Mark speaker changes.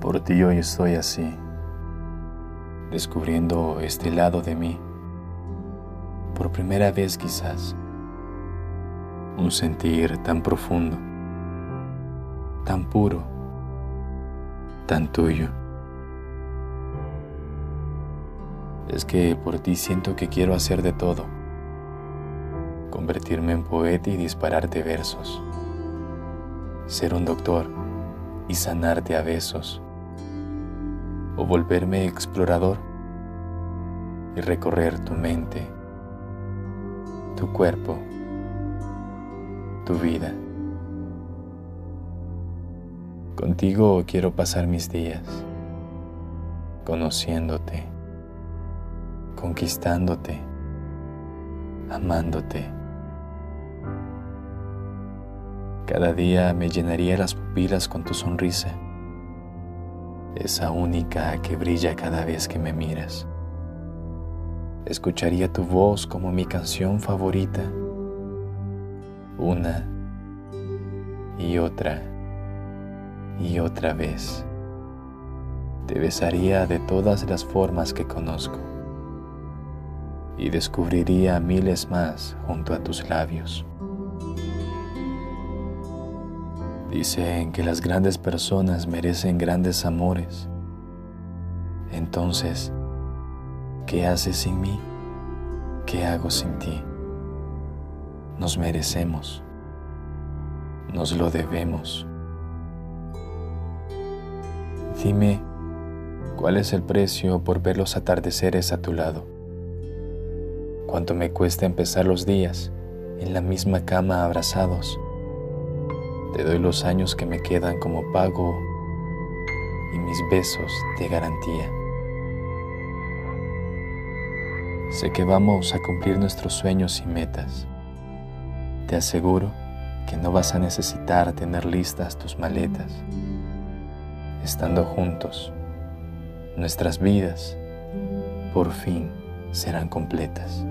Speaker 1: Por ti hoy estoy así, descubriendo este lado de mí, por primera vez quizás, un sentir tan profundo, tan puro, tan tuyo. Es que por ti siento que quiero hacer de todo, convertirme en poeta y dispararte versos, ser un doctor y sanarte a besos o volverme explorador y recorrer tu mente, tu cuerpo, tu vida. Contigo quiero pasar mis días, conociéndote, conquistándote, amándote. Cada día me llenaría las pupilas con tu sonrisa esa única que brilla cada vez que me miras. Escucharía tu voz como mi canción favorita, una y otra y otra vez. Te besaría de todas las formas que conozco y descubriría miles más junto a tus labios. Dicen que las grandes personas merecen grandes amores. Entonces, ¿qué haces sin mí? ¿Qué hago sin ti? Nos merecemos. Nos lo debemos. Dime, ¿cuál es el precio por ver los atardeceres a tu lado? ¿Cuánto me cuesta empezar los días en la misma cama abrazados? Te doy los años que me quedan como pago y mis besos de garantía. Sé que vamos a cumplir nuestros sueños y metas. Te aseguro que no vas a necesitar tener listas tus maletas. Estando juntos, nuestras vidas por fin serán completas.